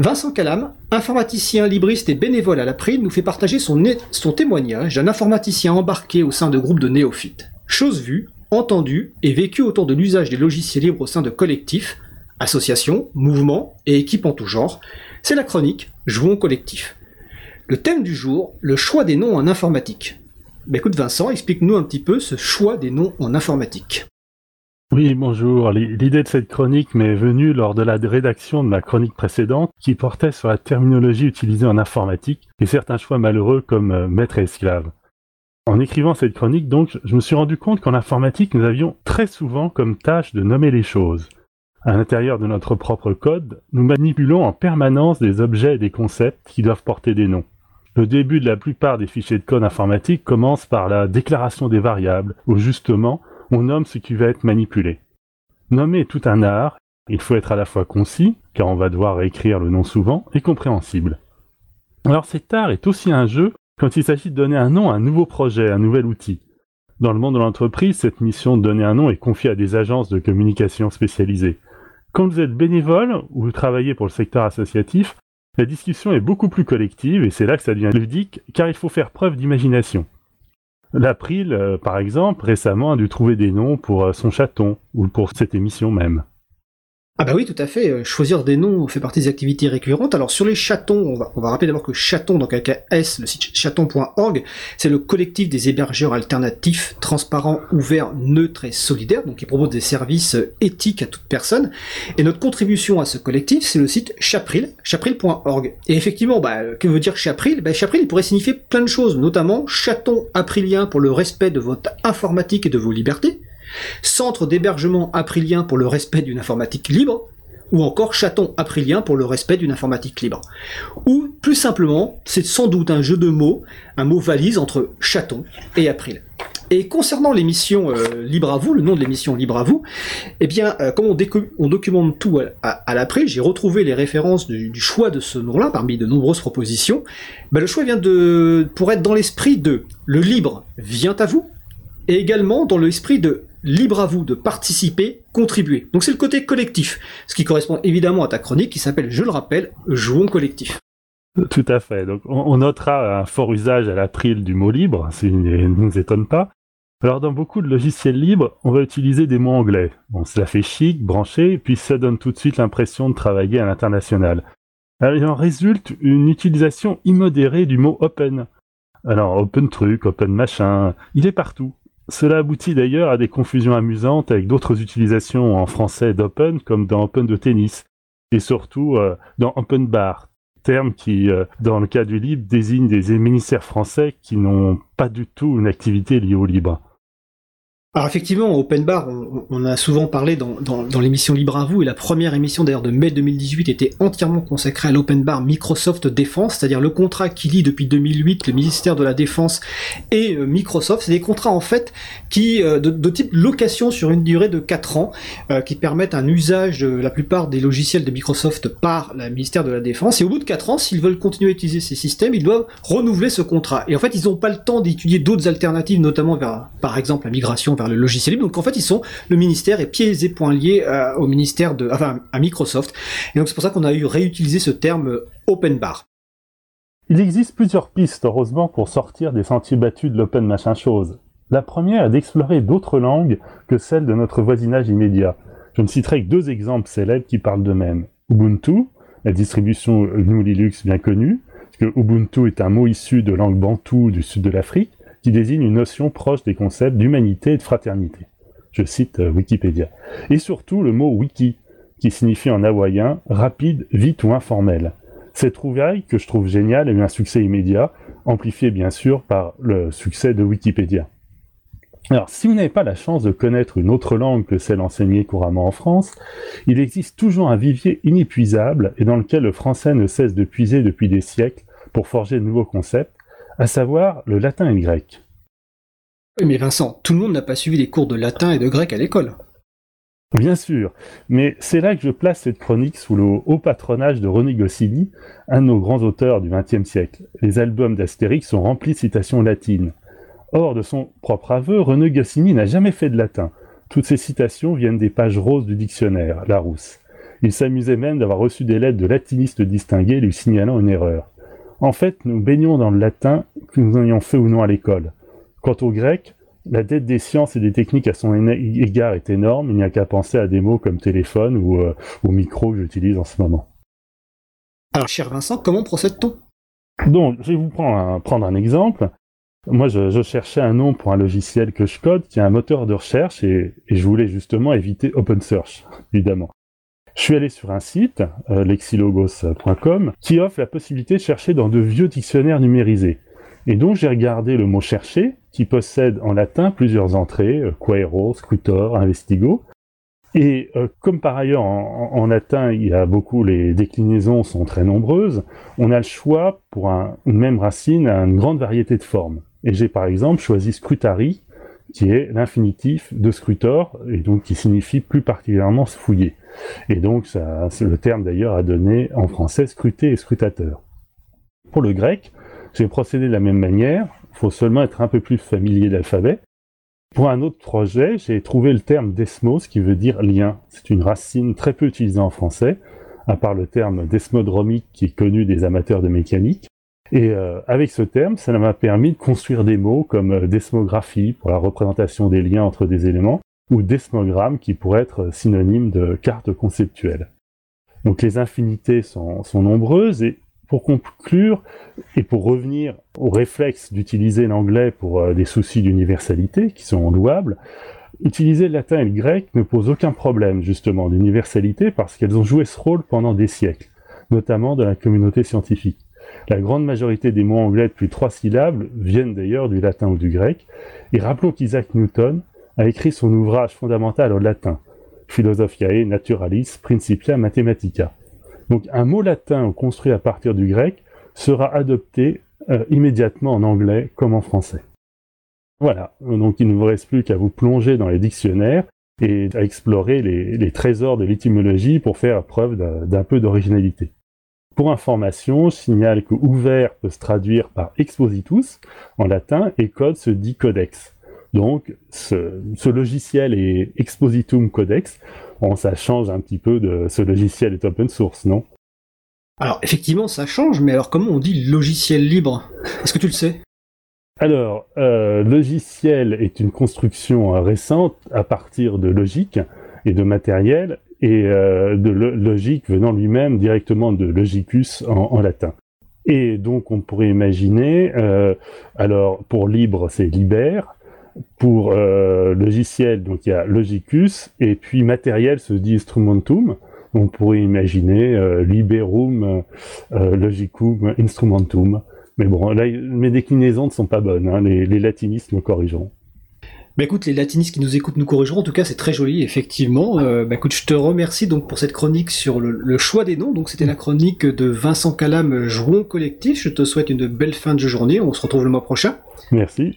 Vincent Calam, informaticien libriste et bénévole à l'April, nous fait partager son, son témoignage d'un informaticien embarqué au sein de groupes de néophytes. Chose vue, entendue et vécue autour de l'usage des logiciels libres au sein de collectifs, associations, mouvements et équipes en tout genre, c'est la chronique Jouons collectif. Le thème du jour, le choix des noms en informatique. Bah écoute Vincent, explique-nous un petit peu ce choix des noms en informatique. Oui, bonjour. L'idée de cette chronique m'est venue lors de la rédaction de ma chronique précédente qui portait sur la terminologie utilisée en informatique et certains choix malheureux comme euh, maître et esclave. En écrivant cette chronique, donc, je me suis rendu compte qu'en informatique, nous avions très souvent comme tâche de nommer les choses. À l'intérieur de notre propre code, nous manipulons en permanence des objets et des concepts qui doivent porter des noms. Le début de la plupart des fichiers de code informatique commence par la déclaration des variables, où justement, on nomme ce qui va être manipulé. Nommer est tout un art, il faut être à la fois concis, car on va devoir écrire le nom souvent, et compréhensible. Alors cet art est aussi un jeu quand il s'agit de donner un nom à un nouveau projet, un nouvel outil. Dans le monde de l'entreprise, cette mission de donner un nom est confiée à des agences de communication spécialisées. Quand vous êtes bénévole ou travaillez pour le secteur associatif, la discussion est beaucoup plus collective et c'est là que ça devient ludique car il faut faire preuve d'imagination. L'April, euh, par exemple, récemment a dû trouver des noms pour euh, son chaton, ou pour cette émission même. Ah bah oui, tout à fait. Euh, choisir des noms fait partie des activités récurrentes. Alors sur les chatons, on va, on va rappeler d'abord que chaton, donc avec un le site chaton.org, c'est le collectif des hébergeurs alternatifs, transparents, ouverts, neutres et solidaires, donc qui propose des services éthiques à toute personne. Et notre contribution à ce collectif, c'est le site Chapril, chapril.org. Et effectivement, bah, que veut dire Chapril? Bah, Chapril, il pourrait signifier plein de choses, notamment chaton aprilien pour le respect de votre informatique et de vos libertés, Centre d'hébergement aprilien pour le respect d'une informatique libre, ou encore chaton aprilien pour le respect d'une informatique libre. Ou plus simplement, c'est sans doute un jeu de mots, un mot valise entre chaton et april. Et concernant l'émission euh, Libre à vous, le nom de l'émission Libre à vous, eh bien, euh, comme on, documente tout à, l'après, j'ai retrouvé les références du, choix de ce nom-là parmi de nombreuses propositions. Ben, le choix vient de, pour être dans l'esprit de le libre vient à vous, et également dans l'esprit de libre à vous de participer, contribuer. Donc c'est le côté collectif, ce qui correspond évidemment à ta chronique qui s'appelle, je le rappelle, Jouons collectif. Tout à fait. Donc on notera un fort usage à l'April du mot libre, ce ne nous étonne pas. Alors dans beaucoup de logiciels libres, on va utiliser des mots anglais. Bon, cela fait chic, branché, puis ça donne tout de suite l'impression de travailler à l'international. Il en résulte une utilisation immodérée du mot open. Alors open truc, open machin, il est partout. Cela aboutit d'ailleurs à des confusions amusantes avec d'autres utilisations en français d'open, comme dans open de tennis, et surtout euh, dans open bar, terme qui, euh, dans le cas du libre, désigne des ministères français qui n'ont pas du tout une activité liée au libre. Alors effectivement, Open Bar, on, a souvent parlé dans, l'émission Libre à vous, et la première émission d'ailleurs de mai 2018 était entièrement consacrée à l'Open Bar Microsoft Défense, c'est-à-dire le contrat qui lie depuis 2008 le ministère de la Défense et euh, Microsoft. C'est des contrats en fait qui euh, de, type location sur une durée de 4 ans, euh, qui permettent un usage de la plupart des logiciels de Microsoft par le ministère de la Défense. Et au bout de 4 ans, s'ils veulent continuer à utiliser ces systèmes, ils doivent renouveler ce contrat. Et en fait, ils n'ont pas le temps d'étudier d'autres alternatives, notamment vers, par exemple, la migration vers le logiciel libre. Donc en fait, ils sont le ministère est pieds et poings liés euh, au ministère de, enfin à Microsoft. Et donc c'est pour ça qu'on a eu réutilisé ce terme euh, open bar. Il existe plusieurs pistes, heureusement, pour sortir des sentiers battus de l'open machin chose. La première est d'explorer d'autres langues que celles de notre voisinage immédiat. Je ne citerai que deux exemples célèbres qui parlent d'eux-mêmes. Ubuntu, la distribution GNU Linux bien connue, parce Ubuntu est un mot issu de langue bantou du sud de l'Afrique, qui désigne une notion proche des concepts d'humanité et de fraternité. Je cite euh, Wikipédia. Et surtout le mot wiki, qui signifie en hawaïen rapide, vite ou informel. Cette trouvaille, que je trouve géniale, a eu un succès immédiat, amplifié bien sûr par le succès de Wikipédia. Alors, si vous n'avez pas la chance de connaître une autre langue que celle enseignée couramment en France, il existe toujours un vivier inépuisable et dans lequel le français ne cesse de puiser depuis des siècles pour forger de nouveaux concepts, à savoir le latin et le grec. Oui, mais Vincent, tout le monde n'a pas suivi les cours de latin et de grec à l'école. Bien sûr, mais c'est là que je place cette chronique sous le haut patronage de René Goscinny, un de nos grands auteurs du XXe siècle. Les albums d'Astérix sont remplis de citations latines. Or, de son propre aveu, René Goscinny n'a jamais fait de latin. Toutes ces citations viennent des pages roses du dictionnaire, Larousse. Il s'amusait même d'avoir reçu des lettres de latinistes distingués lui signalant une erreur. En fait, nous baignons dans le latin que nous ayons fait ou non à l'école. Quant au grec, la dette des sciences et des techniques à son égard est énorme, il n'y a qu'à penser à des mots comme téléphone ou euh, au micro que j'utilise en ce moment. Alors, cher Vincent, comment procède-t-on? Donc, je vais vous prendre un, prendre un exemple. Moi, je, cherchais un nom pour un logiciel que je code qui est un moteur de recherche et, je voulais justement éviter OpenSearch, évidemment. Je suis allé sur un site, euh, lexilogos.com, qui offre la possibilité de chercher dans de vieux dictionnaires numérisés. Et donc j'ai regardé le mot chercher, qui possède en latin plusieurs entrées, euh, quaero, scrutor, investigo. Et euh, comme par ailleurs en, latin, il y a beaucoup, les déclinaisons sont très nombreuses, on a le choix pour une même racine à une grande variété de formes. Et j'ai par exemple choisi scrutari, qui est l'infinitif de scrutor, et donc qui signifie plus particulièrement se fouiller. Et donc ça, le terme d'ailleurs a donné en français scruter et scrutateur. Pour le grec, j'ai procédé de la même manière, il faut seulement être un peu plus familier d'alphabet. Pour un autre projet, j'ai trouvé le terme desmos qui veut dire lien. C'est une racine très peu utilisée en français, à part le terme desmodromique qui est connu des amateurs de mécanique. Et euh, avec ce terme, ça m'a permis de construire des mots comme euh, desmographie pour la représentation des liens entre des éléments, ou desmogramme qui pourrait être synonyme de carte conceptuelle. Donc les infinités sont, sont nombreuses et pour conclure, et pour revenir au réflexe d'utiliser l'anglais pour euh, des soucis d'universalité qui sont louables, utiliser le latin et le grec ne pose aucun problème justement d'universalité parce qu'elles ont joué ce rôle pendant des siècles, notamment dans la communauté scientifique. La grande majorité des mots anglais de plus trois syllabes viennent d'ailleurs du latin ou du grec, et rappelons qu'Isaac Newton a écrit son ouvrage fondamental au latin, Philosophiae Naturalis Principia Mathematica, donc un mot latin construit à partir du grec sera adopté euh, immédiatement en anglais comme en français. Voilà, donc il ne vous reste plus qu'à vous plonger dans les dictionnaires et à explorer les, trésors de l'étymologie pour faire preuve d'un peu d'originalité. Pour information, je signale que ouvert peut se traduire par expositus en latin et code se dit codex. Donc ce, ce logiciel est expositum codex Bon, ça change un petit peu de ce logiciel est open source, non? Alors, effectivement, ça change, mais alors comment on dit logiciel libre? Est-ce que tu le sais? Alors, euh, logiciel est une construction récente à partir de logique et de matériel, et euh, de logique venant lui-même directement de logicus en, latin. Et donc on pourrait imaginer, alors pour libre c'est liber, pour euh, logiciel, donc il y a logicus, et puis matériel se dit instrumentum. On pourrait imaginer euh, liberum, euh, logicum, instrumentum. Mais bon, là, mes déclinaisons ne sont pas bonnes. Hein. les, latinistes me corrigeront. Bah écoute, les latinistes qui nous écoutent nous corrigeront. En tout cas, c'est très joli, effectivement. bah écoute, je te remercie donc pour cette chronique sur le, choix des noms. Donc c'était la chronique de Vincent Calam, Jouons collectif. Je te souhaite une belle fin de journée. On se retrouve le mois prochain. Merci.